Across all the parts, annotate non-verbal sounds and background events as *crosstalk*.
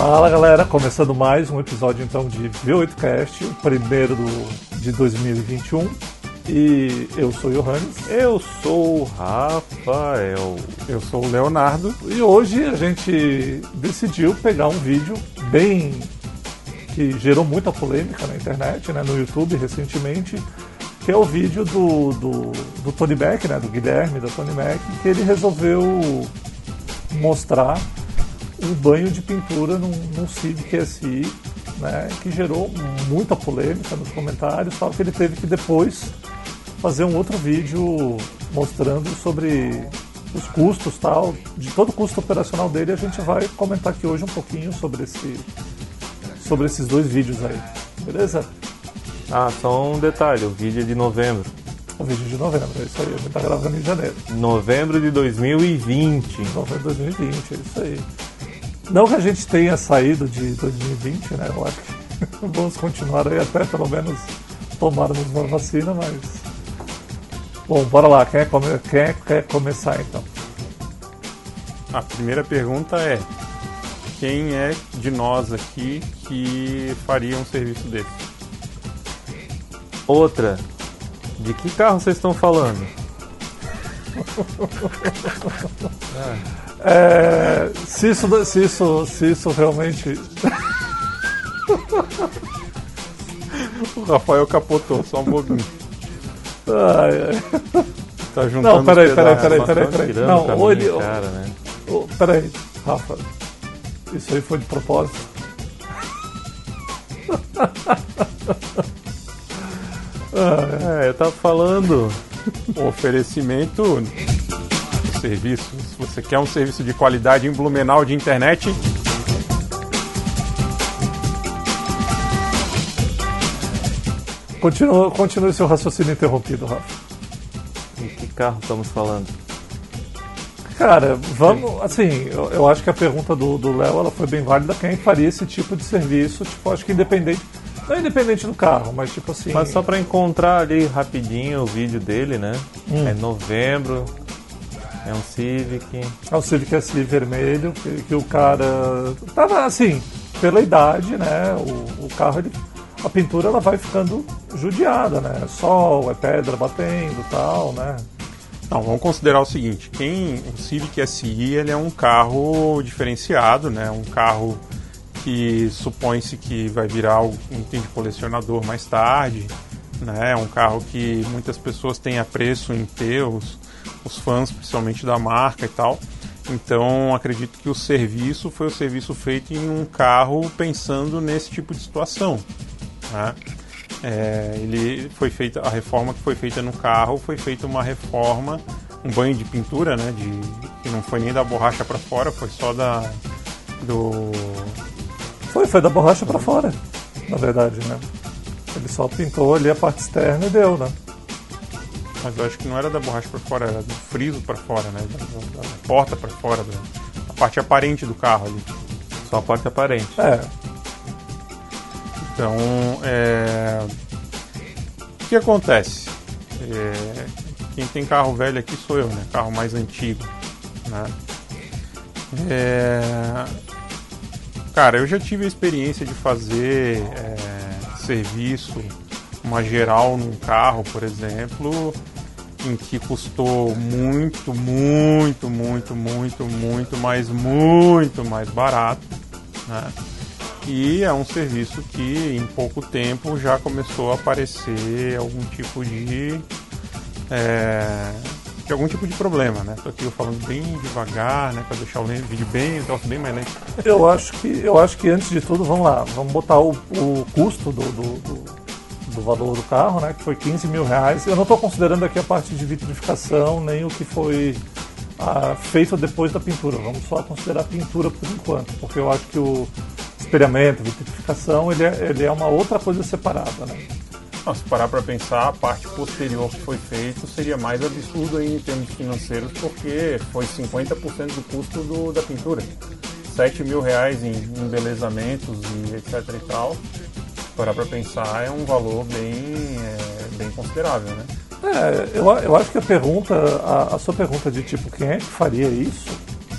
Fala galera, começando mais um episódio então de V8Cast, o primeiro do, de 2021. E eu sou o Johannes. Eu sou o Rafael. Eu sou o Leonardo. E hoje a gente decidiu pegar um vídeo bem. que gerou muita polêmica na internet, né, no YouTube recentemente, que é o vídeo do, do, do Tony Mac, né, do Guilherme, da Tony Mac, que ele resolveu mostrar um banho de pintura num, num Civic SI, né, que gerou muita polêmica nos comentários, tal, que ele teve que depois fazer um outro vídeo mostrando sobre os custos tal, de todo o custo operacional dele, a gente vai comentar aqui hoje um pouquinho sobre esse sobre esses dois vídeos aí. Beleza? Ah, só um detalhe, o vídeo é de novembro. O vídeo de novembro, é isso aí, a gente tá gravando em janeiro. Novembro de 2020. Novembro de 2020, é isso aí. Não que a gente tenha saído de 2020, né? Eu acho que *laughs* vamos continuar aí até pelo menos tomarmos uma vacina, mas. Bom, bora lá, quem, é come... quem é... quer começar então? A primeira pergunta é: quem é de nós aqui que faria um serviço desse? Outra, de que carro vocês estão falando? É, *laughs* se, isso, se, isso, se isso realmente. o Rafael capotou, só um pouquinho. Ai, ai. Tá juntando Não, peraí, peraí, peraí, peraí, peraí. Não, com a ou minha ele- cara, né? Ô, peraí, Rafa. Isso aí foi de propósito. É, eu tava falando. *laughs* Oferecimento serviço. Se você quer um serviço de qualidade em Blumenau de internet, Continua, continue seu raciocínio interrompido, Rafa. De que carro estamos falando? Cara, vamos. Assim, eu, eu acho que a pergunta do do Léo ela foi bem válida. Quem faria esse tipo de serviço? Tipo, acho que independente. Não é independente do carro, mas tipo assim. Mas só pra encontrar ali rapidinho o vídeo dele, né? Hum. É novembro. É um Civic. É o Civic SI vermelho, que, que o cara. Tava assim, pela idade, né? O, o carro, ele, a pintura ela vai ficando judiada, né? Sol, é pedra batendo tal, né? Não, vamos considerar o seguinte: quem o Civic SI ele é um carro diferenciado, né? Um carro que supõe-se que vai virar um item de colecionador mais tarde, né? É um carro que muitas pessoas têm apreço em ter, os, fãs principalmente da marca e tal. Então acredito que o serviço foi o serviço feito em um carro pensando nesse tipo de situação. Né? É, ele foi feita a reforma que foi feita no carro foi feita uma reforma um banho de pintura né de que não foi nem da borracha para fora foi só da do Foi, foi da borracha pra fora, na verdade, né? Ele só pintou ali a parte externa e deu, né? Mas eu acho que não era da borracha para fora era do friso para fora né da, da- porta para fora da, a parte aparente do carro ali Só a parte aparente. É, Então, é... o que acontece? É, Quem tem carro velho aqui sou eu, né? Carro mais antigo, né? É, Cara, eu já tive a experiência de fazer é, serviço, uma geral num carro, por exemplo, em que custou muito, muito, muito, muito, muito, mas muito mais barato, né? E é um serviço que em pouco tempo já começou a aparecer algum tipo de, é, de algum tipo de problema, né? Tô aqui eu falando bem devagar, né? Para deixar o vídeo bem, o bem mais lento. eu acho que eu acho que antes de tudo, vamos lá, vamos botar o, o custo do, do, do- do valor do carro, né? Que foi 15 mil reais. Eu não estou considerando aqui a parte de vitrificação, nem o que foi ah, feito depois da pintura. Vamos só considerar a pintura por enquanto, porque eu acho que o espelhamento, vitrificação, ele é, ele é uma outra coisa separada, né? Não, se parar para pensar, a parte posterior que foi feito seria mais absurdo em termos financeiros, porque foi 50% do custo do- da pintura. 7 mil reais em embelezamentos e etc e tal. Parar para pensar, é um valor bem, é, bem considerável, né? É, eu, eu acho que a pergunta, a, a sua pergunta de tipo, quem é que faria isso,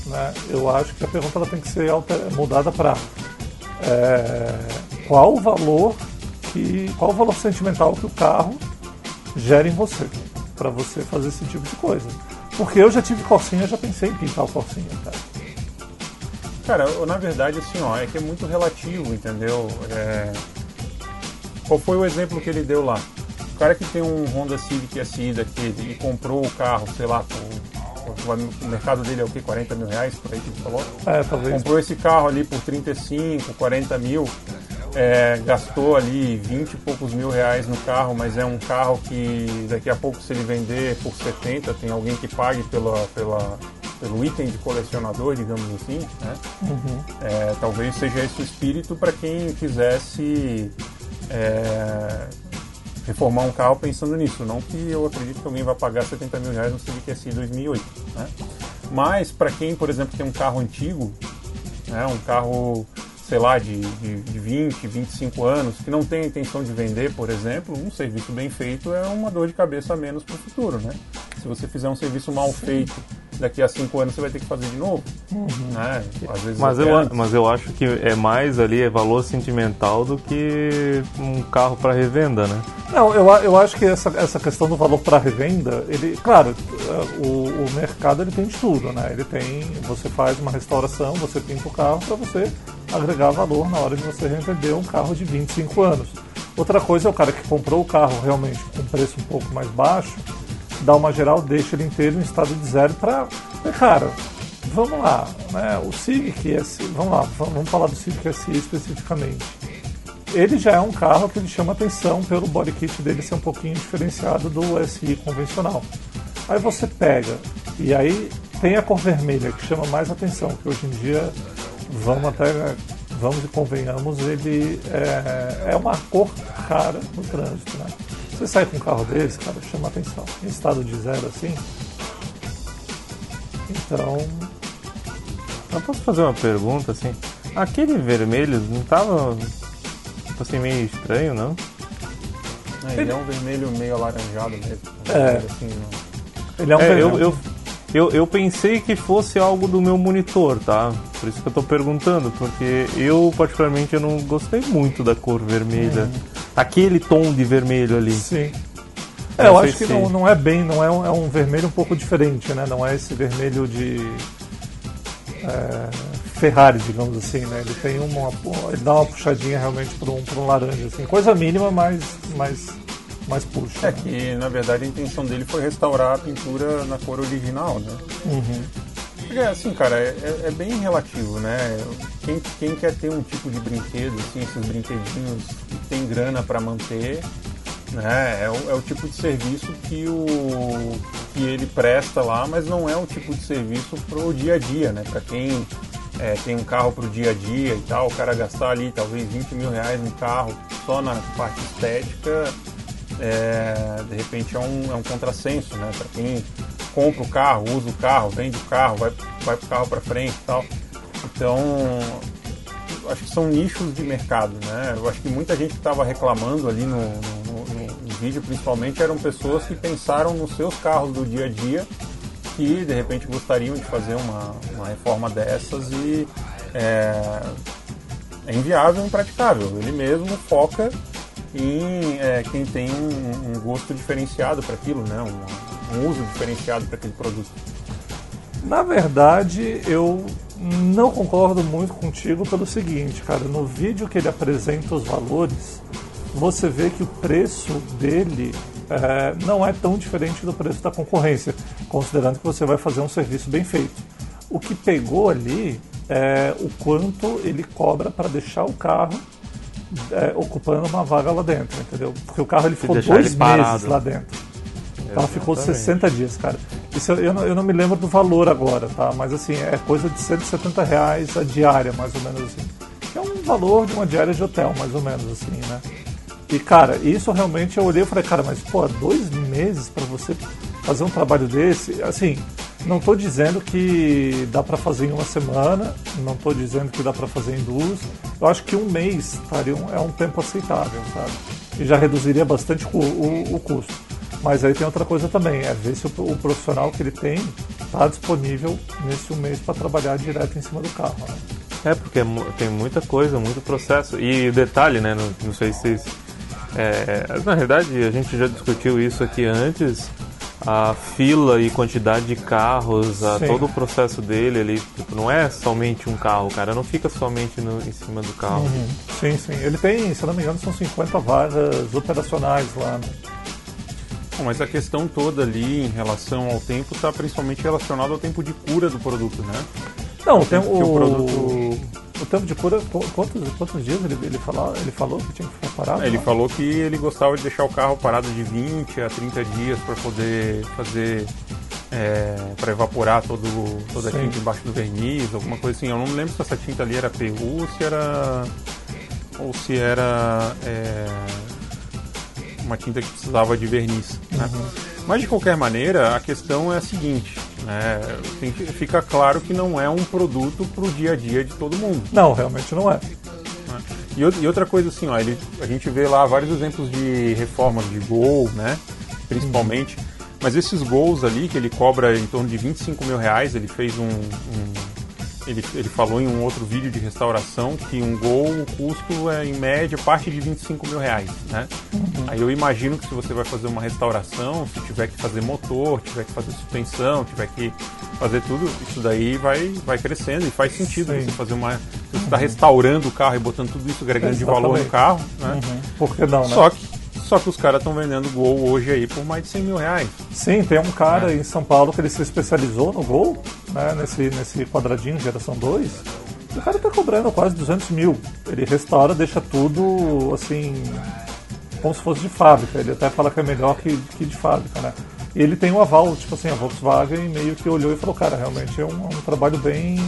né? Eu acho que a pergunta ela tem que ser alter- mudada para é, qual o valor que qual o valor sentimental que o carro gera em você para você fazer esse tipo de coisa. Porque eu já tive Corsinha, já pensei em pintar o Corsinha, cara. Cara, na verdade, assim, ó, é que é muito relativo, entendeu? É... Qual foi o exemplo que ele deu lá? O cara que tem um Honda Civic SI daquele e comprou o carro, sei lá, com o mercado dele é o que? 40 mil reais, por aí que ele falou? É, talvez. Comprou esse carro ali por 35, 40 mil é, gastou ali 20 e poucos mil reais no carro, mas é um carro que daqui a pouco se ele vender por 70, tem alguém que pague pela, pela, pelo item de colecionador, digamos assim, né? Uhum. É, talvez seja esse o espírito para quem quisesse é, reformar um carro pensando nisso. Não que eu acredito que alguém vai pagar 70 mil reais no Civic SI 2008, né? Mas para quem, por exemplo, tem um carro antigo, né, um carro sei lá, de, de, de 20, 25 anos, que não tem a intenção de vender, por exemplo, um serviço bem feito é uma dor de cabeça a menos para o futuro, né? Se você fizer um serviço mal feito daqui a cinco anos você vai ter que fazer de novo. Uhum. Né? Às vezes mas, eu, mas eu acho que é mais ali é valor sentimental do que um carro para revenda, né? Não, eu, eu acho que essa, essa questão do valor para revenda, ele, claro, o, o mercado ele tem de tudo, né? Ele tem, você faz uma restauração, você pinta o carro para você agregar valor na hora de você revender um carro de 25 anos. Outra coisa é o cara que comprou o carro realmente com preço um pouco mais baixo, dá uma geral, deixa ele inteiro em estado de zero para. Cara, vamos lá, né? O Civic SI, vamos lá, vamos falar do Civic SI especificamente. Ele já é um carro que ele chama atenção pelo body kit dele ser um pouquinho diferenciado do SI convencional. Aí você pega e aí tem a cor vermelha que chama mais atenção, que hoje em dia vamos até vamos e convenhamos, ele é, é uma cor rara no trânsito, né? Você sai com um carro desse, cara, chama atenção. Em estado de zero assim. Então. Eu posso fazer uma pergunta assim? Aquele vermelho não tava. Tipo assim, meio estranho, não? É, ele, ele, é um vermelho meio alaranjado mesmo. É. Assim, não... Ele é um é, vermelho. Eu, eu, eu, eu pensei que fosse algo do meu monitor, tá? Por isso que eu tô perguntando, porque eu, particularmente, eu não gostei muito da cor vermelha. Uhum aquele tom de vermelho ali. Sim. É, eu acho que se... não, não é bem, não é um, é um vermelho um pouco diferente, né? Não é esse vermelho de é, Ferrari, digamos assim, né? Ele tem uma, ele dá uma puxadinha realmente para um, um laranja, assim, coisa mínima, mas, mas, mas puxa. É né? que na verdade a intenção dele foi restaurar a pintura na cor original, né? Uhum. É assim, cara, é, é, é, bem relativo, né? Quem, quem quer ter um tipo de brinquedo, assim, esses brinquedinhos e tem grana para manter, né? É o, é o, tipo de serviço que, o, que ele presta lá, mas não é o tipo de serviço pro dia a dia, né? Para quem é, tem um carro pro dia a dia e tal, o cara gastar ali talvez 20 mil reais no carro só na parte estética, é, de repente é um, é um contrassenso, né? Para quem compra o carro, usa o carro, vende o carro, vai, vai pro carro para frente e tal. Então, acho que são nichos de mercado, né? Eu acho que muita gente que estava reclamando ali no, no, no, no, vídeo, principalmente, eram pessoas que pensaram nos seus carros do dia a dia que de repente gostariam de fazer uma, uma reforma dessas e é, é inviável, impraticável. Ele mesmo foca em é, quem tem um, um, gosto diferenciado para aquilo, né? Um uso diferenciado para aquele produto. Na verdade, eu não concordo muito contigo pelo seguinte, cara. No vídeo que ele apresenta os valores, você vê que o preço dele é, não é tão diferente do preço da concorrência, considerando que você vai fazer um serviço bem feito. O que pegou ali é o quanto ele cobra para deixar o carro é, ocupando uma vaga lá dentro, entendeu? Porque o carro ele ficou dois ele meses lá dentro. Carro ficou 60 dias, cara. Isso eu, não, eu não me lembro do valor agora, tá? Mas assim, é coisa de 170 reais a diária, mais ou menos assim. É um valor de uma diária de hotel, mais ou menos assim, né? E cara, isso realmente eu olhei e falei, cara, mas pô, dois meses para você fazer um trabalho desse, assim, não estou dizendo que dá para fazer em uma semana, não estou dizendo que dá para fazer em duas. Eu acho que um mês estaria um, é um tempo aceitável, sabe? E já reduziria bastante o, o, o custo. Mas aí tem outra coisa também, é ver se o, o profissional que ele tem está disponível nesse um mês para trabalhar direto em cima do carro. Né? É, porque é tem muita coisa, muito processo. E detalhe, né? Não, não sei se vocês. é, na verdade, a gente já discutiu isso aqui antes. A fila e quantidade de carros, a, todo o processo dele, ele tipo, não é somente um carro, cara não fica somente no- em cima do carro. Sim, sim. Ele tem, se não me engano, são 50 vagas operacionais lá, né? Bom, mas a questão toda ali em relação ao tempo está principalmente relacionada ao tempo de cura do produto, né? Não, o, que o produto- o tempo de cura, qu- quantos, quantos dias ele, ele, falou, ele falou que tinha que ficar parado? Ele lá? falou que ele gostava de deixar o carro parado de 20 a 30 dias para poder fazer. para evaporar todo, toda a Sim. tinta embaixo do verniz, alguma coisa assim. Eu não me lembro se essa tinta ali era PU, se era. ou se era. é, uma tinta que precisava de verniz. Né? Mas de qualquer maneira, a questão é a seguinte: né? Fica claro que não é um produto para o dia a dia de todo mundo. Não, realmente não é. E, ou- e outra coisa assim, ó, ele, a gente vê lá vários exemplos de reformas de gol, né? Principalmente. Mas esses gols ali, que ele cobra em torno de 25 mil reais, ele fez um. um- ele, ele falou em um outro vídeo de restauração que um gol, o custo é em média parte de 25 mil reais, né? Aí eu imagino que se você vai fazer uma restauração, se tiver que fazer motor, tiver que fazer suspensão, tiver que fazer tudo, isso daí vai, vai crescendo e faz sentido Sim. você fazer uma. Se você está restaurando o carro e botando tudo isso agregando de valor no carro, né? Por que não, né? Só que, só que os caras estão vendendo Gol hoje aí por mais de 100 mil reais. Sim, tem um cara em São Paulo que ele se especializou no Gol, né, nesse, nesse quadradinho geração 2. E o cara tá cobrando quase 200 mil. Ele restaura, deixa tudo assim, como se fosse de fábrica. Ele até fala que é melhor que, que de fábrica, né? E ele tem um aval, tipo assim, a Volkswagen meio que olhou e falou, cara, realmente é um, um trabalho bem,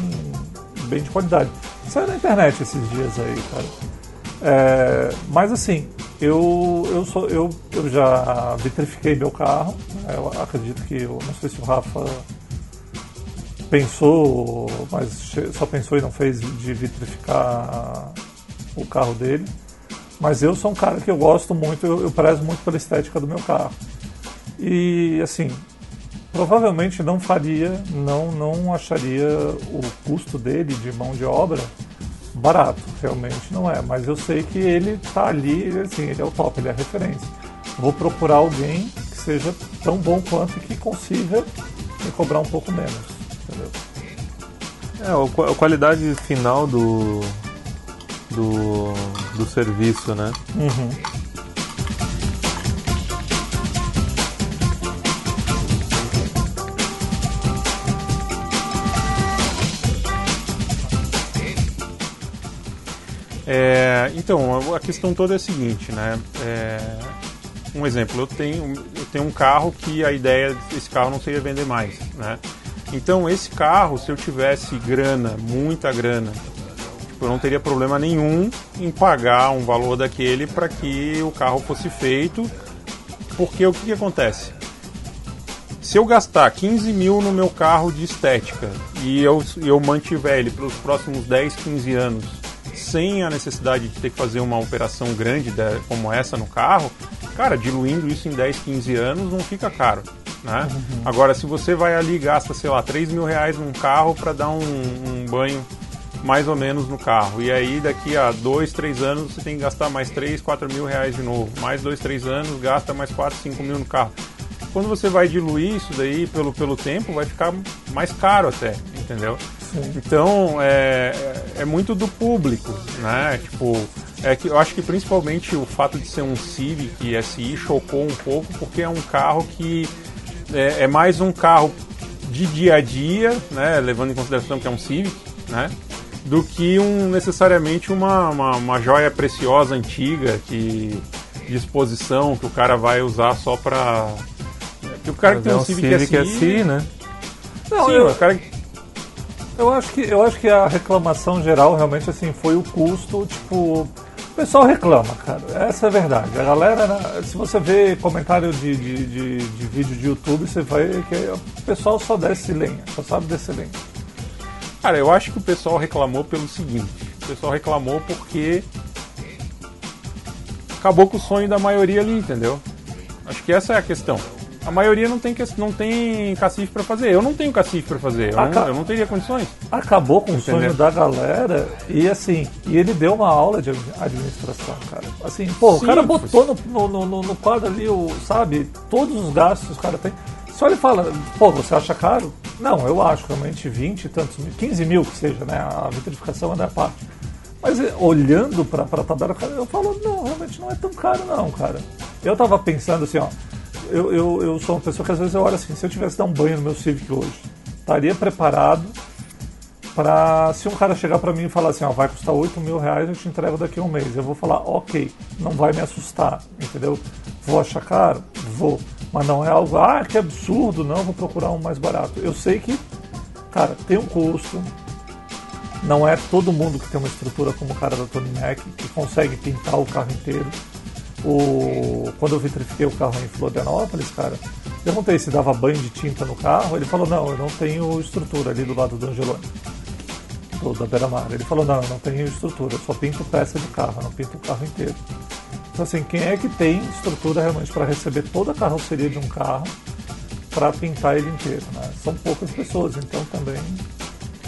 bem de qualidade. Saiu na internet esses dias aí, cara. É, mas assim, eu, eu, sou, eu, eu já vitrifiquei meu carro. né? Eu acredito que, eu não sei se o Rafa pensou, mas só pensou e não fez de vitrificar o carro dele. Mas eu sou um cara que eu gosto muito, eu, eu prezo muito pela estética do meu carro. E assim, provavelmente não faria, não, não acharia o custo dele de mão de obra barato, realmente não é. Mas eu sei que ele tá ali, assim, ele é o top, ele é a referência. Vou procurar alguém que seja tão bom quanto e que consiga me cobrar um pouco menos. Entendeu? É, a qualidade final do, do, do serviço, né? É, então, a- questão toda é a seguinte, né? É, um exemplo, eu tenho, eu tenho um carro que a ideia desse carro não seria vender mais, né? Então, esse carro, se eu tivesse grana, muita grana, tipo, eu não teria problema nenhum em pagar um valor daquele para que o carro fosse feito, porque o que, que acontece? Se eu gastar 15 mil no meu carro de estética e eu, eu mantiver ele pelos próximos 10, 15 anos sem a necessidade de ter que fazer uma operação grande como essa no carro, cara, diluindo isso em 10, 15 anos não fica caro. Né? Agora, se você vai ali e gasta, sei lá, 3 mil reais num carro para dar um, um banho mais ou menos no carro. E aí daqui a dois, três anos você tem que gastar mais 3, 4 mil reais de novo. Mais dois, três anos, gasta mais 4, 5 mil no carro. Quando você vai diluir isso daí pelo, pelo tempo, vai ficar mais caro até, entendeu? Então é, é, é muito do público, né? Tipo, é que eu acho que principalmente o fato de ser um Civic SI chocou um pouco, porque é um carro que é, é mais um carro de dia a dia, né? Levando em consideração que é um Civic, né? Do que um, necessariamente uma, uma, uma joia preciosa antiga que de exposição que o cara vai usar só pra. Que o cara que tem é um Civic, Civic SI, SI, né? Não, Sim, eu, o cara que eu, acho que, eu acho que a reclamação geral realmente assim foi o custo, tipo. O pessoal reclama, cara. Essa é a verdade. A galera, né, se você vê comentário de, de, de, de vídeo de YouTube, você vai que o pessoal só desce lenha, só sabe descer lenha. Cara, eu acho que o pessoal reclamou pelo seguinte: o pessoal reclamou porque acabou com o sonho da maioria ali, entendeu? Acho que essa é a questão. A maioria não tem, não tem cacife para fazer. Eu não tenho cacife para fazer. Eu, Ah, não, eu não teria condições. Acabou com o Entendeu? sonho da galera e assim, e ele deu uma aula de administração, cara. Assim, pô, o Sim, cara botou no, no, no- no- quadro ali, o, sabe, todos os gastos que o cara tem. Só ele fala, pô, você acha caro? Não, eu acho realmente 20 e tantos mil, 15 mil que seja, né? A vitrificação é da parte. Mas eh, olhando pra, pra tabela, eu falo, não, realmente não é tão caro não, cara. Eu tava pensando assim, ó, eu, eu, eu sou uma pessoa que às vezes eu olho assim, se eu tivesse dar um banho no meu Civic hoje, estaria preparado para se um cara chegar para mim e falar assim, ó, vai custar 8 mil reais, eu te entrego daqui a um mês. Eu vou falar, ok, não vai me assustar, entendeu? Vou achar caro? Vou. Mas não é algo, ah, que absurdo, não, vou procurar um mais barato. Eu sei que, cara, tem um custo. Não é todo mundo que tem uma estrutura como o cara da Tony Mac, que consegue pintar o carro inteiro. O... Quando eu vitrifiquei o carro em Florianópolis, cara, perguntei se dava banho de tinta no carro. Ele falou: não, eu não tenho estrutura ali do lado do Angeloni, do, da Beira-Mar. Ele falou: não, eu não tenho estrutura, eu só pinto peça de carro, eu não pinto o carro inteiro. Então, assim, quem é que tem estrutura realmente para receber toda a carroceria de um carro para pintar ele inteiro? Né? São poucas pessoas, então também.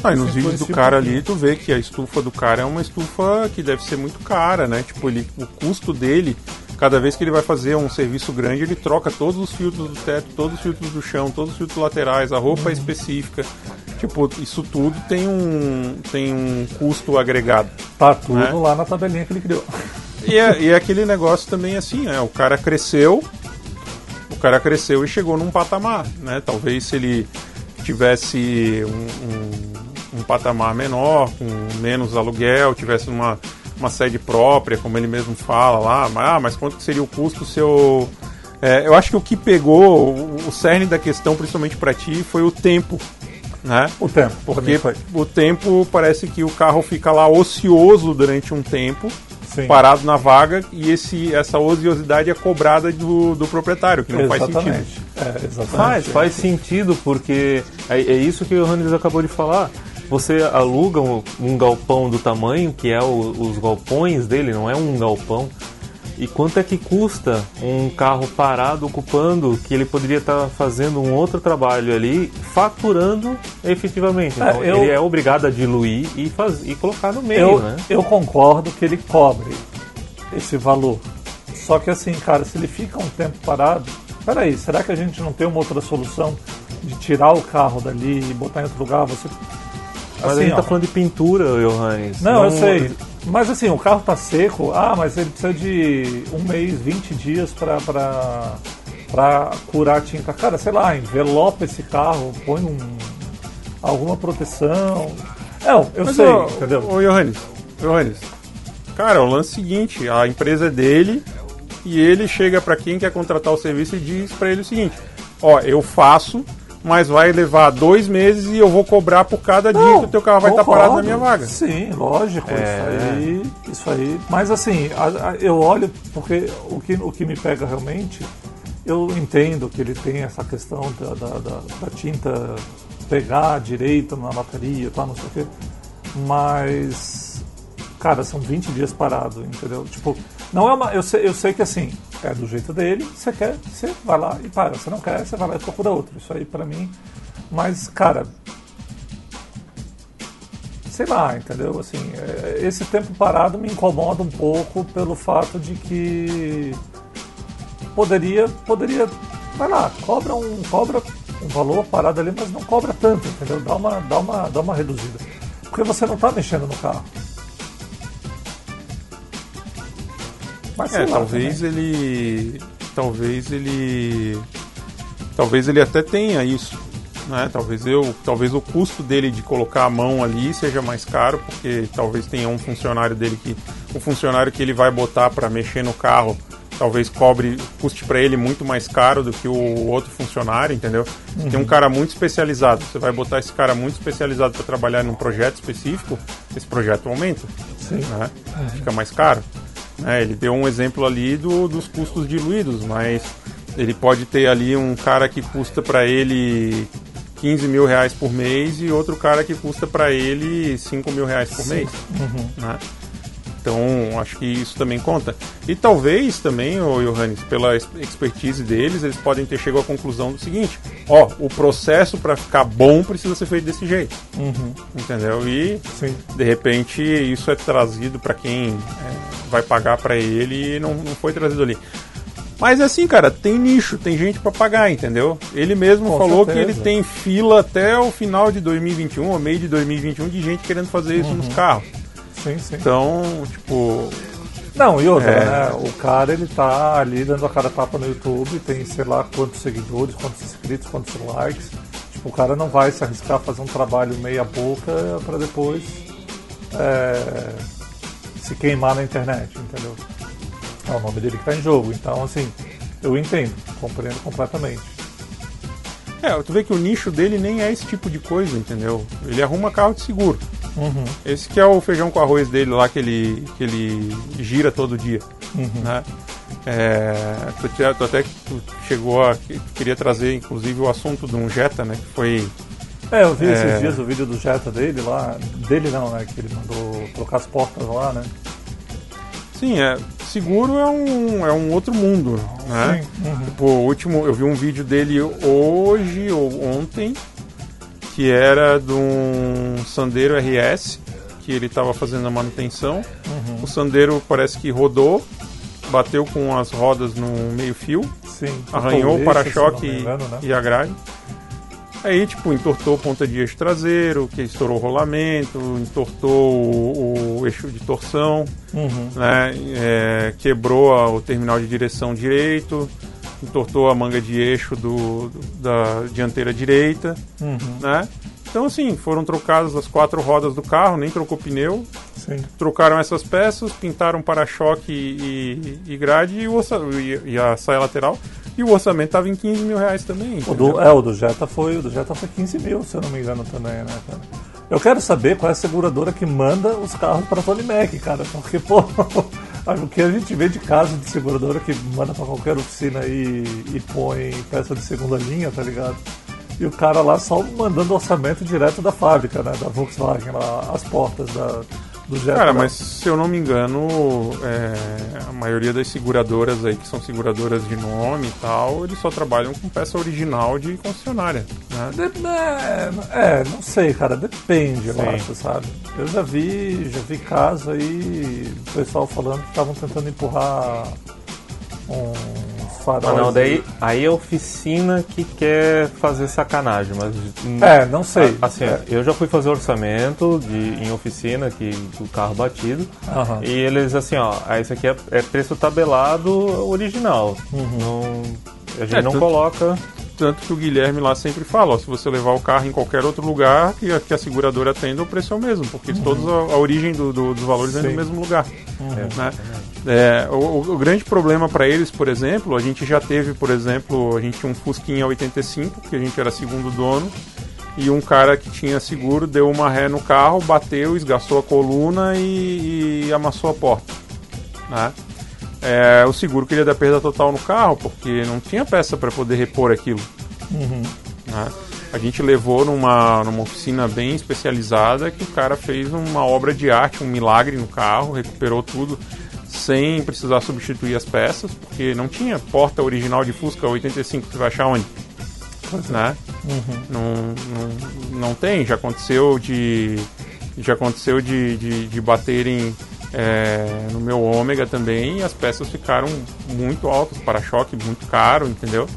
Ah, e nos vídeos do cara ali, tu vê que a estufa do cara é uma estufa que deve ser muito cara, né? Tipo, ele, o custo dele, cada vez que ele vai fazer um serviço grande, ele troca todos os filtros do teto, todos os filtros do chão, todos os filtros laterais, a roupa Uhum. é específica. Tipo, isso tudo tem um, tem um custo agregado. Tá tudo Né? lá na tabelinha que ele criou. E é, e é aquele negócio também assim, né? O cara cresceu, o cara cresceu e chegou num patamar, né? Talvez se ele tivesse um, um, um patamar menor, com menos aluguel, tivesse uma, uma sede própria, como ele mesmo fala lá, mas, ah, mas quanto que seria o custo se eu... É, eu acho que o que pegou, o, o cerne da questão, principalmente para ti, foi o tempo, né? O tempo, Porque o tempo parece que o carro fica lá ocioso durante um tempo, Sim. parado na vaga, e esse, essa ociosidade é cobrada do, do proprietário, que não faz sentido. exatamente. É, exatamente. Faz, faz sentido, porque é, é isso que o Johannes acabou de falar. Você aluga um, um galpão do tamanho que é o- os galpões dele, não é um galpão. E quanto é que custa um carro parado ocupando que ele poderia estar fazendo um outro trabalho ali, faturando efetivamente? É, Então, eu- ele é obrigado a diluir e, faz, e colocar no meio, Eu, né? eu concordo que ele cobre esse valor. Só que assim, cara, se ele fica um tempo parado, peraí, será que a gente não tem uma outra solução de tirar o carro dali e botar em outro lugar? Você. Mas a Assim, gente ó, tá falando de pintura, Johannes. Não, eu sei. Mas assim, o carro tá seco, ah, mas ele precisa de um mês, 20 dias pra, pra, pra curar a tinta. Cara, sei lá, envelopa esse carro, põe um, alguma proteção. Não, eu Mas, sei, ô, entendeu? Ô, Johannes, Johannes, cara, o lance é o seguinte, a empresa é dele e ele chega para quem quer contratar o serviço e diz para ele o seguinte, ó, eu faço, mas vai levar dois meses e eu vou cobrar por cada dia que o teu carro vai estar concordo. parado na minha vaga. Sim, lógico, É. isso aí. Isso aí. Mas assim, a- a- eu olho, porque o que, o que me pega realmente, eu entendo que ele tem essa questão da, da, da- da tinta pegar direito na bateria, tá, não sei o quê. Mas, cara, são 20 dias parado, entendeu? Tipo, não é uma. Eu sei, eu sei que assim, é do jeito dele, você quer, você vai lá e para. Você não quer, você vai lá e procura outro. Isso aí pra mim. Mas, cara, sei lá, entendeu? Assim, é, esse tempo parado me incomoda um pouco pelo fato de que poderia, poderia, vai lá, cobra um, cobra um valor parado ali, mas não cobra tanto, entendeu? Dá uma, dá uma, dá uma reduzida, porque você não está mexendo no carro. Mas É, lá, talvez também. ele. Talvez ele. Talvez ele até tenha isso. Né? Talvez eu. Talvez o custo dele de colocar a mão ali seja mais caro, porque talvez tenha um funcionário dele que. Um funcionário que ele vai botar para mexer no carro. Talvez cobre, custe para ele muito mais caro do que o outro funcionário, entendeu? Se tem um cara muito especializado, você vai botar esse cara muito especializado para trabalhar num projeto específico, esse projeto aumenta Sim. né? fica mais caro. Né? ele deu um exemplo ali do- dos custos diluídos, mas ele pode ter ali um cara que custa para ele 15 mil reais por mês e outro cara que custa para ele 5 mil reais por mês. né? Então, acho que isso também conta. E talvez também, o Johannes, pela ex- expertise deles, eles podem ter chegado à conclusão do seguinte: ó, o processo para ficar bom precisa ser feito desse jeito. Entendeu? E Sim. de repente isso é trazido para quem é, vai pagar para ele e não, não foi trazido ali. Mas assim, cara, tem nicho, tem gente para pagar, entendeu? Ele mesmo Com falou que certeza. ele tem fila até o final de 2021, ou meio de 2021, de gente querendo fazer isso Uhum. nos carros. Sim, sim. Então, tipo, Não, e outra, É. né? O cara ele tá ali dando a cara tapa no YouTube, tem sei lá quantos seguidores, quantos inscritos, quantos likes. Tipo, o cara não vai se arriscar a fazer um trabalho meia boca pra depois é, se queimar na internet, entendeu? É o nome dele que tá em jogo. Então, assim, eu entendo, compreendo completamente. é, tu vê que o nicho dele nem é esse tipo de coisa, entendeu? Ele arruma carro de seguro. Uhum. Esse que é o feijão com arroz dele lá que ele, que ele gira todo dia. Né? É, tu, tu até tu chegou a. queria trazer, inclusive, o assunto de um Jetta, né? Que foi. É, eu vi É. esses dias o vídeo do Jetta dele lá. Dele não, né? Que ele mandou trocar as portas lá, né? Sim, é. Seguro é um, é um outro mundo, né? Sim. Uhum. Tipo, o último, eu vi um vídeo dele hoje ou ontem, que era de um Sandero RS, que ele estava fazendo a manutenção. O Sandero parece que rodou, bateu com as rodas no meio fio, Sim. arranhou o para-choque né? e, e a grade. Aí, tipo, entortou ponta de eixo traseiro, que estourou o rolamento, entortou o, o eixo de torção, Uhum. né? É, quebrou a- o terminal de direção direito, entortou a manga de eixo do, do- da dianteira direita, Uhum. né? Então, assim, foram trocadas as quatro rodas do carro, nem trocou pneu, Sim. trocaram essas peças, pintaram para-choque e, e grade e, o orça- e- a saia lateral. E o orçamento estava em 15 mil reais também. O do, é, o do Jetta foi, o do Jetta foi 15 mil, se eu não me engano também, né, cara? Eu quero saber qual é a seguradora que manda os carros para Tony Mac, cara, porque, pô, o que a gente vê de caso de seguradora que manda para qualquer oficina e, e põe peça de segunda linha, tá ligado? E o cara lá só mandando orçamento direto da fábrica, né, da Volkswagen, lá, as portas da, do. Cara, mas se eu não me engano, é, a maioria das seguradoras aí, que são seguradoras de nome e tal, eles só trabalham com peça original de concessionária. Né? De- é, é, não sei, cara, depende, eu Sim. acho, sabe? Eu já vi, já vi caso aí, o pessoal falando que estavam tentando empurrar uns faróis. Ah, não, daí aí é oficina que quer fazer sacanagem, mas. É, não sei. A- Assim, É. eu já fui fazer orçamento de, em oficina que, do carro batido. Aham. E eles assim, ó, isso aqui é, é preço tabelado original. Uhum. Não, a gente É, não tanto- coloca. Tanto que o Guilherme lá sempre fala, ó, se você levar o carro em qualquer outro lugar que a, que a seguradora atenda, o preço é o mesmo, porque todos a, a origem do- do- dos valores vem do Sim. mesmo lugar. É, né? É, o, o- o grande problema para eles, por exemplo, a gente já teve, por exemplo, a gente tinha um Fusquinha 85, que a gente era segundo dono, e um cara que tinha seguro deu uma ré no carro, bateu, esgaçou a coluna e, e amassou a porta. Né? É, o seguro queria dar perda total no carro, porque não tinha peça para poder repor aquilo. né? A gente levou numa, numa oficina bem especializada que o cara fez uma obra de arte, um milagre no carro, recuperou tudo sem precisar substituir as peças, porque não tinha porta original de Fusca 85, você vai achar onde? Né? Não, não, não tem, já aconteceu de já aconteceu de, de, de baterem é, no meu ômega também e as peças ficaram muito altas, para-choque muito caro, entendeu?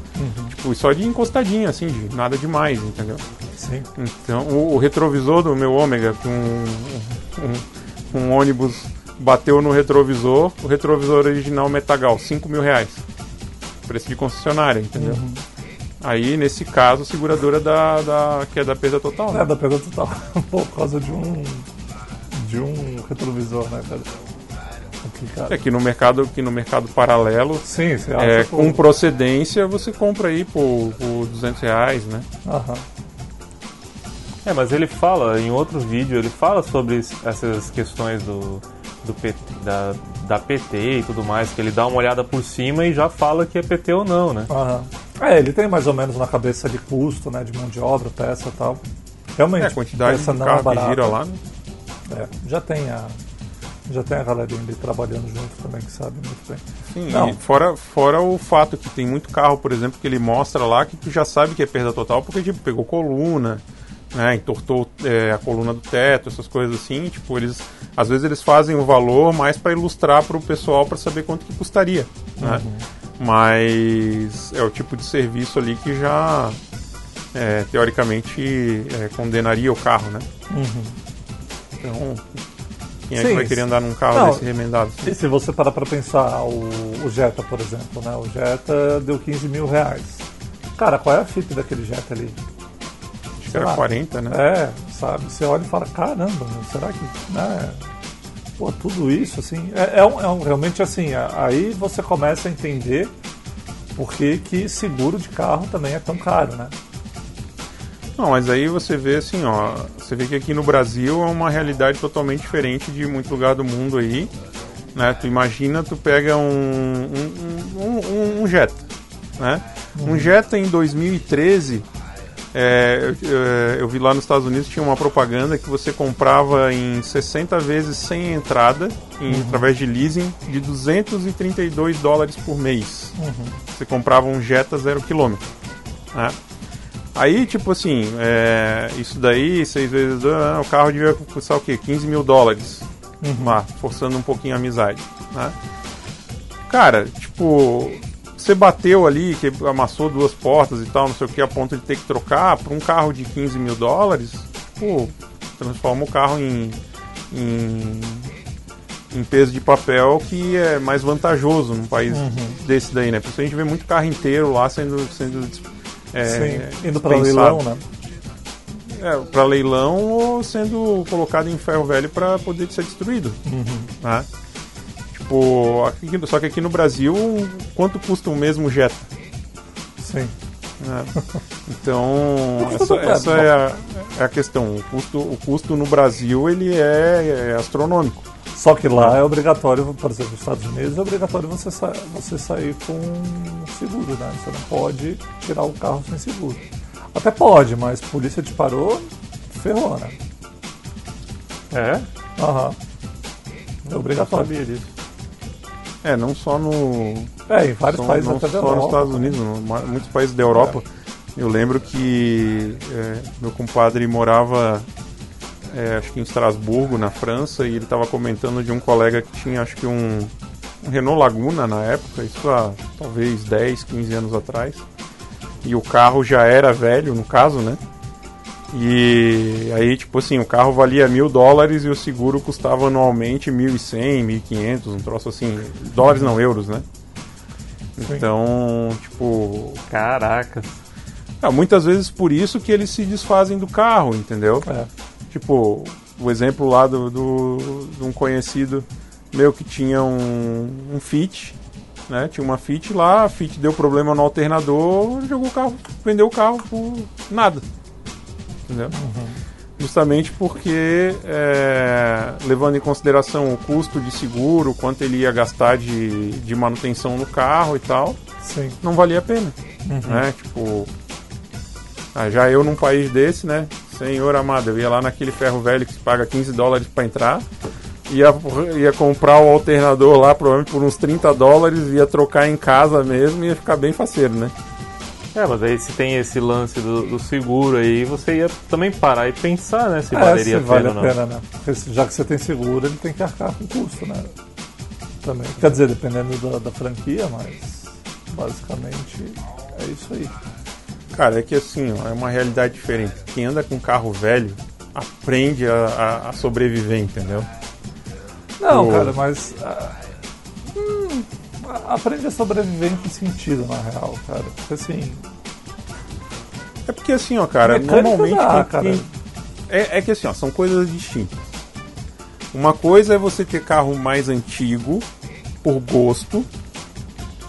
Tipo, só de encostadinha, assim, de nada demais, entendeu? Sim. Então, o, o retrovisor do meu ômega, que um, um, um ônibus bateu no retrovisor, o retrovisor original Metagal, 5 mil reais. Preço de concessionária, entendeu? Aí, nesse caso, a seguradora da, da, que é da perda total. né? É, da perda total. *laughs* Por causa de um. De um retrovisor, né, cara? Complicado. É que no mercado, que no mercado paralelo, Sim, você acha é, com procedência, você compra aí por, por 200 reais, né? Aham. É, mas ele fala, em outro vídeo, ele fala sobre es- essas questões do, do P- da, da PT e tudo mais, que ele dá uma olhada por cima e já fala que é PT ou não, né? Aham. É, ele tem mais ou menos na cabeça de custo, né? De mão de obra, peça e tal. Realmente, É, a quantidade peça de não carro é barata. que gira lá, né? É, já tem a, Já tem a galerinha ali trabalhando junto também que sabe muito bem. Sim, Não. fora, fora o fato que tem muito carro, por exemplo, que ele mostra lá que tu já sabe que é perda total porque tipo, pegou coluna, né, entortou é, a coluna do teto, essas coisas assim, tipo, eles às vezes eles fazem o valor mais para ilustrar para o pessoal para saber quanto que custaria, né? Mas é o tipo de serviço ali que já é, teoricamente é, condenaria o carro, né? Então, quem é que Sim, vai querer andar num carro Não, desse remendado? E se você parar pra pensar, o, o Jetta, por exemplo, né? O Jetta deu 15 mil reais. Cara, qual é a FIP daquele Jetta ali? Acho que era lá. 40, né? É, sabe? Você olha e fala, caramba, será que. Né? Pô, tudo isso, assim. É, é um, é um- realmente assim, aí você começa a entender por que, que seguro de carro também é tão caro, né? Não, mas aí você vê assim, ó, você vê que aqui no Brasil é uma realidade totalmente diferente de muito lugar do mundo aí, né? Tu imagina, tu pega um um, um, um- um Jetta, né? Um Jetta em 2013, é, eu, eu- eu vi lá nos Estados Unidos tinha uma propaganda que você comprava em 60 vezes sem entrada, em, através de leasing, de 232 dólares por mês. Você comprava um Jetta zero quilômetro, né? Aí, tipo assim, é, isso daí, seis vezes, ah, o carro devia custar o quê? 15 mil dólares. Lá, forçando um pouquinho a amizade, né? Cara, tipo, você bateu ali, que amassou duas portas e tal, não sei o que, a ponto de ter que trocar para um carro de 15 mil dólares, pô, transforma o carro em, em, em peso de papel que é mais vantajoso num país desse daí, né? Porque a gente vê muito carro inteiro lá sendo, sendo é, Sim, indo dispensado. leilão, né? É, para leilão ou sendo colocado em ferro velho para poder ser destruído. Né? Tipo, aqui- só que aqui no Brasil, quanto custa o mesmo Jetta? Sim. né? *laughs* Então, essa, essa é, a, é a questão. O custo, o custo no Brasil ele é, é astronômico. Só que lá é obrigatório, por exemplo, nos Estados Unidos é obrigatório você, sa você sair com seguro, né? Você não pode tirar o carro sem seguro. Até pode, mas polícia te parou, ferrou, né? É? Aham. É Não obrigatório. sabia disso. É, não só no, É, em vários São- países não até da só nos Europa. Estados Unidos, no- ma- muitos países da Europa. Eu lembro que é, meu compadre morava, é, acho que em Estrasburgo, na França, e ele estava comentando de um colega que tinha, acho que um, um Renault Laguna na época, isso há talvez 10, 15 anos atrás. E o carro já era velho, no caso, né? E aí, tipo assim, o carro valia mil dólares e o seguro custava anualmente 1.100, 1.500, um troço assim. Dólares não, euros, né? Então, tipo, Caracas. ah, muitas vezes por isso que eles se desfazem do carro, entendeu? É. Tipo, o exemplo lá do, do, de um conhecido meu que tinha um, um Fit, né? Tinha uma Fit lá, a Fit deu problema no alternador, jogou o carro, vendeu o carro por nada. Entendeu? Justamente porque, é, levando em consideração o custo de seguro, quanto ele ia gastar de, de manutenção no carro e tal, Sim. não valia a pena. Né? Tipo, ah, já eu num país desse, né? Senhor amado, eu ia lá naquele ferro velho que se paga 15 dólares para entrar, ia, ia comprar o alternador lá, provavelmente por uns 30 dólares, ia trocar em casa mesmo e ia ficar bem faceiro, né? É, mas aí se tem esse lance do, do seguro aí, você ia também parar e pensar, né? Se É, valeria se a vale pena a ou não. pena, né? Porque já que você tem seguro, ele tem que arcar com o custo, né? Também. Quer dizer, dependendo da, da franquia, mas basicamente é isso aí. Cara, é que assim, ó, é uma realidade diferente. Quem anda com carro velho aprende a, a- a sobreviver, entendeu? Não, cara, mas. ah, hum, aprende a sobreviver em que sentido, na real, cara? Porque assim. É porque assim, ó, cara, normalmente dá, quem- cara. quem- é, é que assim, ó, são coisas distintas. Uma coisa é você ter carro mais antigo por gosto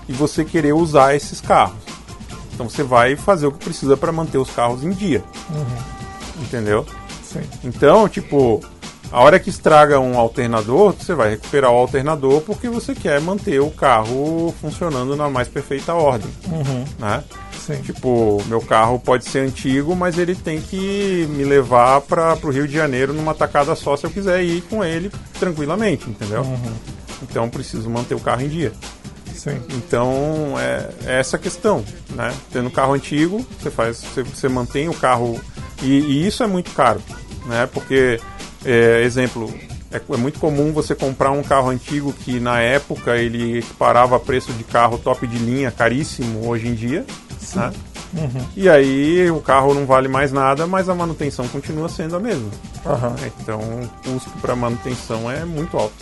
e você querer usar esses carros. Então você vai fazer o que precisa para manter os carros em dia. Entendeu? Sim. Então, tipo, a hora que estraga um alternador, você vai recuperar o alternador porque você quer manter o carro funcionando na mais perfeita ordem, né? Sim. Tipo, meu carro pode ser antigo, mas ele tem que me levar para o Rio de Janeiro numa tacada só se eu quiser ir com ele tranquilamente, entendeu? Uhum. Então preciso manter o carro em dia. Sim. Então é, é essa a questão, né? Tendo um carro antigo, você faz, você, você mantém o carro e, e isso é muito caro, né? Porque é, exemplo, é, é, muito comum você comprar um carro antigo que na época ele equiparava preço de carro top de linha caríssimo hoje em dia, né? Uhum. E aí o carro não vale mais nada, mas a manutenção continua sendo a mesma. Aham. Então o custo para manutenção é muito alto.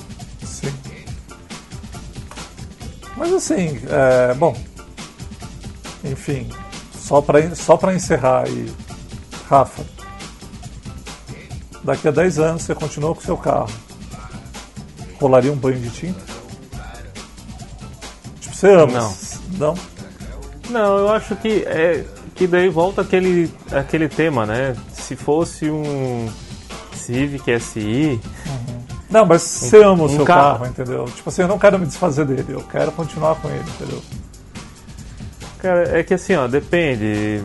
Mas assim, é, bom, enfim, só para só pra encerrar aí, Rafa, daqui a 10 anos você continua com seu carro, rolaria um banho de tinta? Tipo, você ama? Não. Não? Não, eu acho que é que daí volta aquele, aquele tema, né? Se fosse um Civic SI, Não, mas você ama o um seu carro. carro, entendeu? Tipo assim, eu não quero me desfazer dele, eu quero continuar com ele, entendeu? cara, é que assim, ó, depende.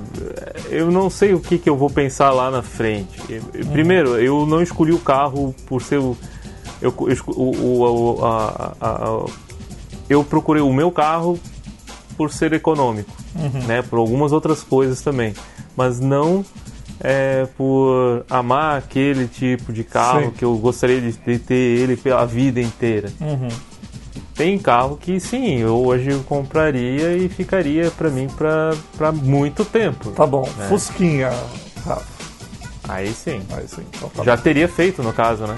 Eu não sei o que, que eu vou pensar lá na frente. Eu- Primeiro, eu não escolhi o carro por ser o. Eu, o, o- a- a- a- eu procurei o meu carro por ser econômico, né? Por algumas outras coisas também, mas não é, por amar aquele tipo de carro Sim. que eu gostaria de, ter ele pela vida inteira. Uhum. Tem carro que sim, eu hoje eu compraria e ficaria pra mim pra, pra muito tempo. Tá bom, É. Fusquinha, Rafa. Aí sim. Aí sim, então tá Já teria feito no caso, né?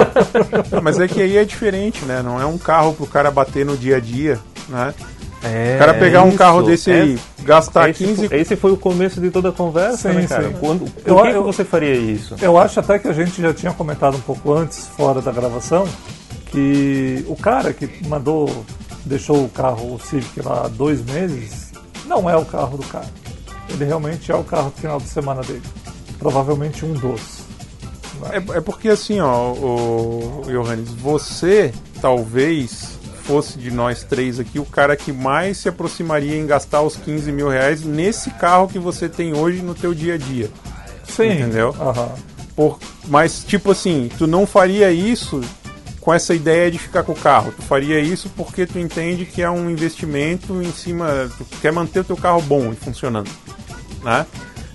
*laughs* Mas é que aí é diferente, né? Não é um carro pro cara bater no dia a dia, né? É, O cara pegar um isso. carro desse É- aí, gastar esse, 15 esse foi o começo de toda a conversa, Sim, né, cara? sim. Quando, por Eu- que, que eu- você faria isso? Eu acho até que a gente já tinha comentado um pouco antes, fora da gravação, que o cara que mandou, deixou o carro, o Civic lá há dois meses, não é o carro do cara. Ele realmente é o carro do final de semana dele. Provavelmente um dos. É, é porque assim, ó, o, Johannes, você talvez fosse de nós três aqui o cara que mais se aproximaria em gastar os 15 mil reais nesse carro que você tem hoje no teu dia a dia. Sim. Entendeu? Aham. Por, mas, tipo assim, tu não faria isso com essa ideia de ficar com o carro. Tu faria isso porque tu entende que é um investimento em cima. Tu quer manter o teu carro bom e funcionando. Né?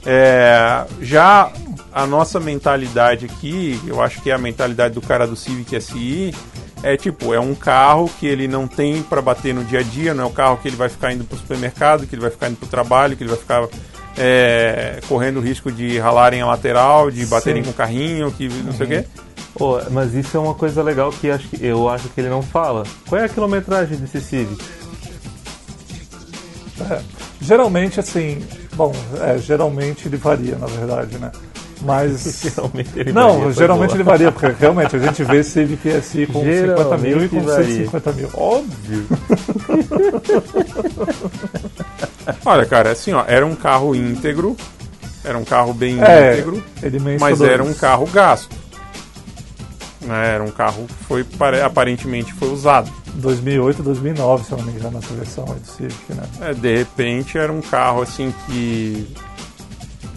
É, já a nossa mentalidade aqui, eu acho que é a mentalidade do cara do Civic SI, é tipo, é um carro que ele não tem para bater no dia a dia, não é o carro que ele vai ficar indo pro supermercado, que ele vai ficar indo pro trabalho, que ele vai ficar é, correndo o risco de ralarem a lateral, de baterem Sim. com o carrinho, que não sei o quê. Pô, mas isso é uma coisa legal que, acho que eu acho que ele não fala. Qual é a quilometragem desse Civic? É. Geralmente, assim. Bom, é, geralmente ele varia, na verdade, né? Mas. *laughs* Geralmente ele Não, varia, geralmente boa. ele varia, porque realmente a gente vê Civic SI com 50 mil e com Geralmente varia. 150 mil. Óbvio. *laughs* Olha, cara, assim, ó, era um carro íntegro, era um carro bem É, íntegro, mas era um carro gasto. Né, Era um carro que foi, pare- aparentemente foi usado. 2008, 2009, se eu não me engano, versão aí do Civic, né? É, de repente era um carro assim que.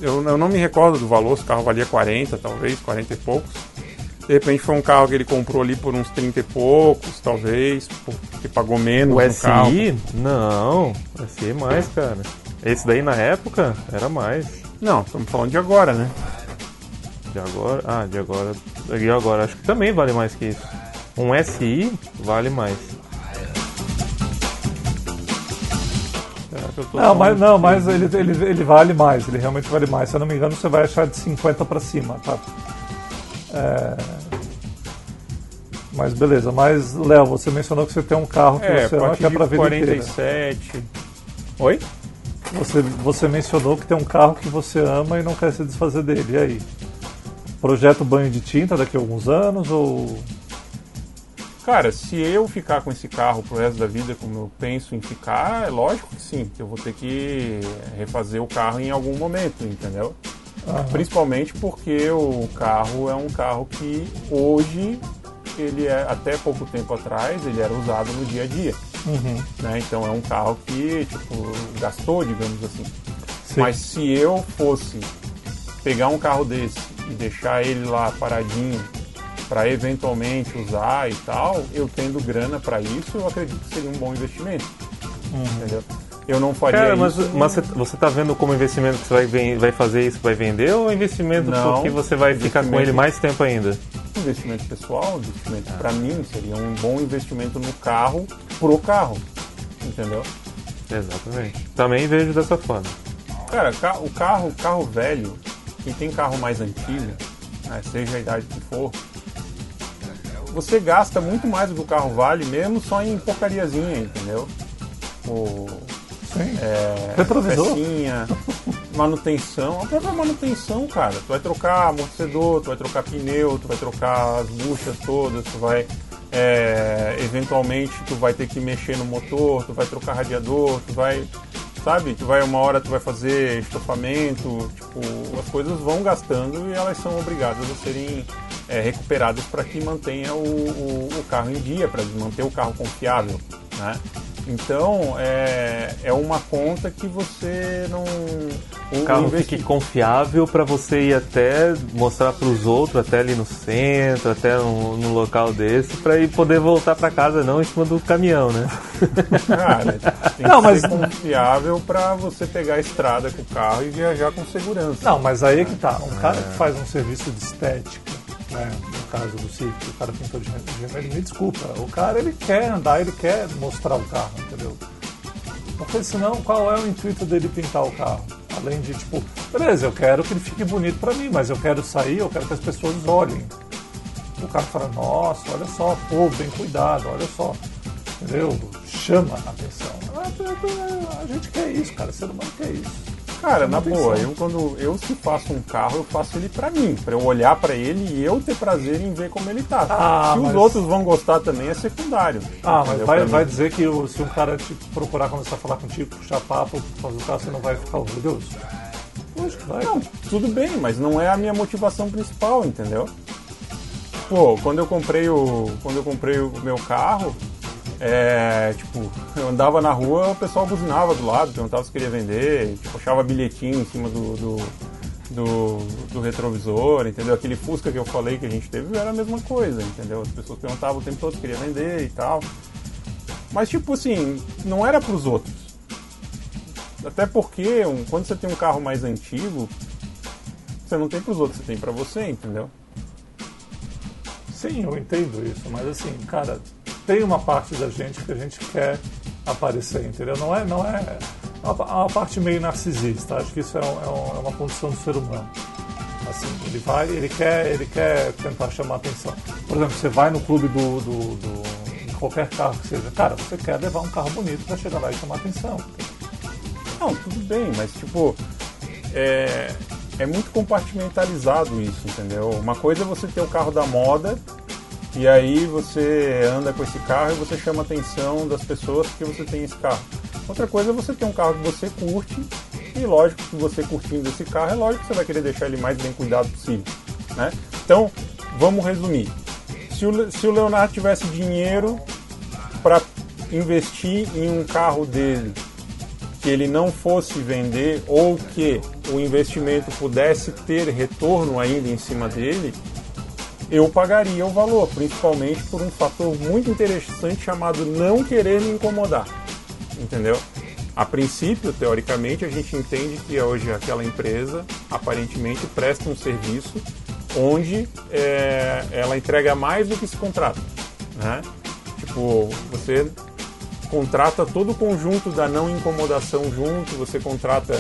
Eu, eu não me recordo do valor, se o carro valia 40, talvez, 40 e poucos. De repente foi um carro que ele comprou ali por uns 30 e poucos, talvez, porque pagou menos O no carro. SI? Não, o SI é mais, cara. Esse daí na época era mais. Não, estamos falando de agora, né? De agora. Ah, de agora. De agora acho que também vale mais que isso. Um SI vale mais. Não, mas, não, mas ele, ele, ele vale mais, ele realmente vale mais. Se eu não me engano, você vai achar de 50 pra cima, tá? É... Mas beleza, mas Léo, você mencionou que você tem um carro que É, você a ama partir que é de pra vida inteira. 47. Oi? Você, você mencionou que tem um carro que você ama e não quer se desfazer dele. E aí? Projeto banho de tinta daqui a alguns anos ou. Cara, se eu ficar com esse carro pro resto da vida como eu penso em ficar, é lógico que sim, que eu vou ter que refazer o carro em algum momento, entendeu? Aham. Principalmente porque o carro é um carro que hoje ele é até pouco tempo atrás ele era usado no dia a dia. Né? Então é um carro que tipo, gastou, digamos assim. Sim. Mas se eu fosse pegar um carro desse e deixar ele lá paradinho para eventualmente usar e tal, eu tendo grana para isso, eu acredito que seria um bom investimento. Entendeu? Eu não faria Cara, mas, isso. mas você- você tá vendo como investimento que você vai, vai fazer isso, vai vender, ou investimento Não, porque você vai ficar com ele mais tempo ainda? investimento pessoal, investimento para mim seria um bom investimento no carro pro carro, entendeu? Exatamente. Também vejo dessa forma. Cara, ca- o carro, carro velho, quem tem carro mais antigo, né, seja a idade que for, você gasta muito mais do que o carro vale, mesmo só em porcariazinha, entendeu? O Sim. é, Retrovisor. pecinha, *laughs* manutenção, a própria manutenção, cara. Tu vai trocar amortecedor, tu vai trocar pneu, tu vai trocar as buchas todas, tu vai é, eventualmente tu vai ter que mexer no motor, tu vai trocar radiador, tu vai, sabe, tu vai uma hora tu vai fazer estofamento, tipo, as coisas vão gastando e elas são obrigadas a serem é, recuperadas para que mantenha o, o- o carro em dia, para manter o carro confiável, né? Então é, é uma conta que você não. O, O carro investi- fique confiável para você ir até mostrar para os outros, até ali no centro, até no, no local desse, para ir poder voltar para casa, não em cima do caminhão, né? Cara, *laughs* tem Não, que mas- ser confiável para você pegar a estrada com o carro e viajar com segurança. Não, mas aí é que tá. Um cara que faz um serviço de estética, né? No caso do Civic, o cara pintou de vermelho, me desculpa. O cara ele quer andar, ele quer mostrar o carro, entendeu? Porque senão, qual é o intuito dele pintar o carro? Além de, tipo, beleza, eu quero que ele fique bonito pra mim, mas eu quero sair, eu quero que as pessoas olhem. O cara fala, nossa, olha só, pô, bem cuidado, olha só. Entendeu? Chama a atenção. A, a- a gente quer isso, cara. Ser humano quer isso. Cara, na boa, eu quando eu se faço um carro, eu faço ele pra mim, pra eu olhar pra ele e eu ter prazer em ver como ele tá. Ah, se os mas- outros vão gostar também é secundário. Ah, mas vai, vai dizer que se um cara te procurar começar a falar contigo, puxar papo, fazer o carro, você não vai ficar orgulhoso? Lógico que vai. Não, tudo bem, mas não é a minha motivação principal, entendeu? Pô, quando eu comprei o, quando eu comprei o meu carro, é, tipo, eu andava na rua, o pessoal buzinava do lado, perguntava se queria vender, tipo, achava bilhetinho em cima do, do, do, do retrovisor, entendeu? Aquele Fusca que eu falei que a gente teve era a mesma coisa, entendeu? As pessoas perguntavam o tempo todo se queria vender e tal. Mas, tipo assim, não era pros outros. Até porque um- quando você tem um carro mais antigo, você não tem pros outros, você tem pra você, entendeu? Sim, eu entendo isso, mas assim, cara, tem uma parte da gente que a gente quer aparecer, entendeu? Não é, não é, é uma, é uma parte meio narcisista. Acho que isso é, um- é um- é uma condição do ser humano. Assim, ele vai, ele quer, ele quer tentar chamar atenção. Por exemplo, você vai no clube do, do, do- de qualquer carro que seja, cara, você quer levar um carro bonito para chegar lá e chamar atenção. Não, tudo bem, mas tipo, é, é muito compartimentalizado isso, entendeu? Uma coisa é você ter o carro da moda e aí você anda com esse carro e você chama a atenção das pessoas porque você tem esse carro. Outra coisa é você ter um carro que você curte e lógico que você curtindo esse carro, é lógico que você vai querer deixar ele mais bem cuidado possível, né? Então, vamos resumir. Se o, se o Leonardo tivesse dinheiro para investir em um carro dele que ele não fosse vender ou que o investimento pudesse ter retorno ainda em cima dele, eu pagaria o valor, principalmente por um fator muito interessante chamado não querer me incomodar. Entendeu? A princípio, teoricamente, a gente entende que hoje aquela empresa aparentemente presta um serviço onde é, ela entrega mais do que se contrata. Né? Tipo, você contrata todo o conjunto da não incomodação junto, você contrata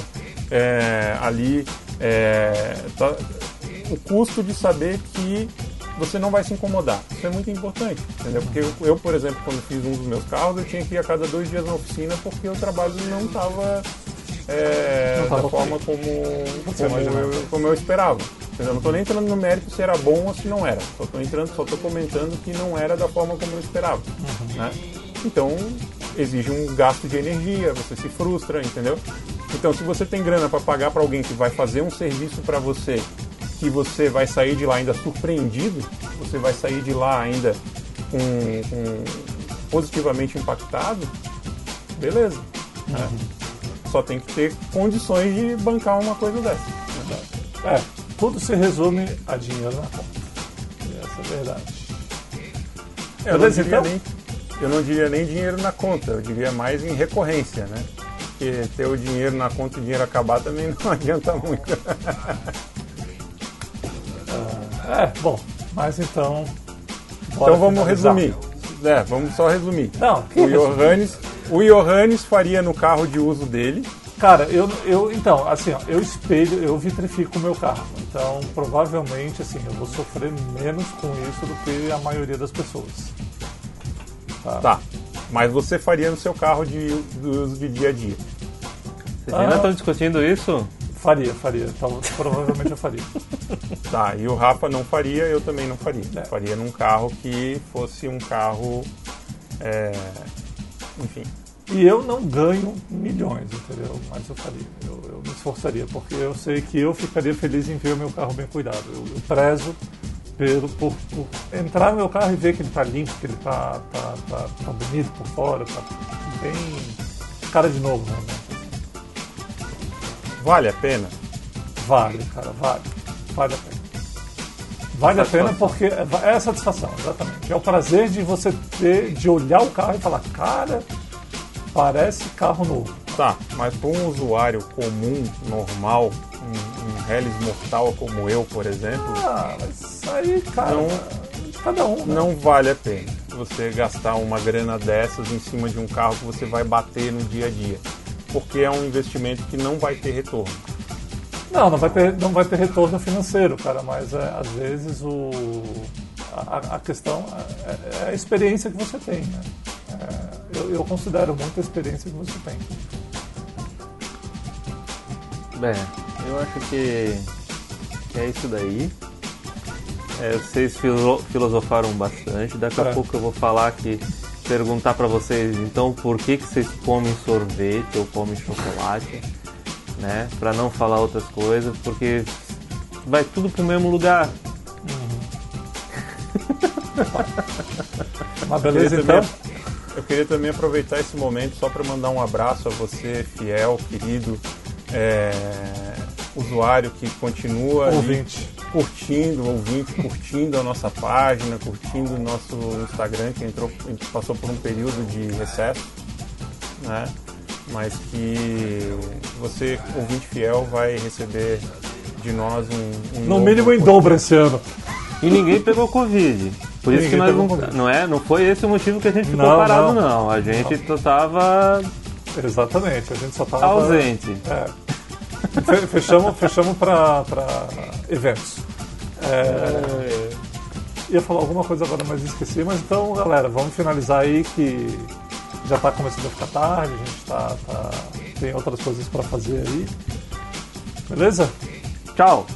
é, ali é, tá- o custo de saber que você não vai se incomodar. Isso é muito importante, entendeu? Porque eu, eu, por exemplo, quando fiz um dos meus carros, eu tinha que ir a cada dois dias na oficina porque o trabalho não estava é, Não da forma como, como, eu, como eu esperava. Entendeu? Não estou nem entrando no mérito se era bom ou se não era. Só estou entrando, só estou comentando que não era da forma como eu esperava. Né? Então exige um gasto de energia, você se frustra, entendeu? Então se você tem grana para pagar para alguém que vai fazer um serviço para você, que você vai sair de lá ainda surpreendido, você vai sair de lá ainda com, com positivamente impactado, beleza. né? Só tem que ter condições de bancar uma coisa dessa. É, tudo se resume a dinheiro na conta. Essa é a verdade. Eu não, Beleza, diria então? nem, eu não diria nem dinheiro na conta, eu diria mais em recorrência, né? Porque ter o dinheiro na conta e o dinheiro acabar também *laughs* não adianta muito. É, bom, mas então. Então vamos finalizar. resumir. É, vamos só resumir. Não, que O? Johannes, o Johannes faria no carro de uso dele. Cara, eu, eu então, assim, ó, eu espelho, eu vitrifico o meu carro. Então, provavelmente, assim, eu vou sofrer menos com isso do que a maioria das pessoas. Tá. Mas você faria no seu carro de, de uso de dia a dia. Vocês ainda Ah. estão discutindo isso? Faria, faria. Então, provavelmente eu faria. *laughs* Tá, e o Rafa não faria, eu também não faria. É. Faria num carro que fosse um carro. é, enfim. E eu não ganho milhões, entendeu? Mas eu faria. Eu, eu me esforçaria, porque eu sei que eu ficaria feliz em ver o meu carro bem cuidado. Eu, eu prezo pelo, por, por entrar no meu carro e ver que ele tá limpo, que ele tá, tá, tá, tá bonito por fora, tá bem. cara de novo, né? Vale a pena? Vale, cara, vale. Vale a pena. Vale a pena porque é a satisfação, exatamente. É o prazer de você ter, de olhar o carro e falar, cara, parece carro novo. Tá, mas para um usuário comum, normal, um, um Hellis mortal como eu, por exemplo, Ah, mas aí, cara, Não- cada um. né? não vale a pena você gastar uma grana dessas em cima de um carro que você vai bater no dia a dia. Porque é um investimento que não vai ter retorno. Não, não vai ter, não vai ter retorno financeiro, cara, mas é, às vezes o, a, a questão é, é a experiência que você tem, né? É, eu, eu considero muito a experiência que você tem. Bem, eu acho que, que é isso daí. É, vocês filo- filosofaram bastante. Daqui a É. pouco eu vou falar que perguntar pra vocês então por que, que vocês comem sorvete ou comem chocolate, né? Pra não falar outras coisas, porque vai tudo pro mesmo lugar. *laughs* Mas beleza, Eu então? queria também- Eu queria também aproveitar esse momento só para mandar um abraço a você, fiel, querido é, usuário que continua ali Ouvinte. Curtindo, ouvinte, curtindo a nossa página, curtindo o nosso Instagram, que entrou, passou por um período de recesso, né? Mas que você, ouvinte fiel, vai receber de nós um, um No mínimo em dobro esse ano. E ninguém pegou Covid. Por isso Ninguém que nós não, Covid. não é, não foi esse o motivo que a gente ficou Não, parado não. não. A gente tava Exatamente, a gente só tava... ausente. É. Fe- Fechamos, fechamos para eventos. É, ia falar alguma coisa agora, mas esqueci. Mas então, galera, vamos finalizar aí que já está começando a ficar tarde, a gente tá, tá- tem outras coisas para fazer aí. Beleza? Tchau.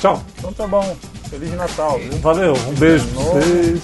Tchau. Então tá bom. Feliz Natal, viu? Valeu, um beijo pra vocês.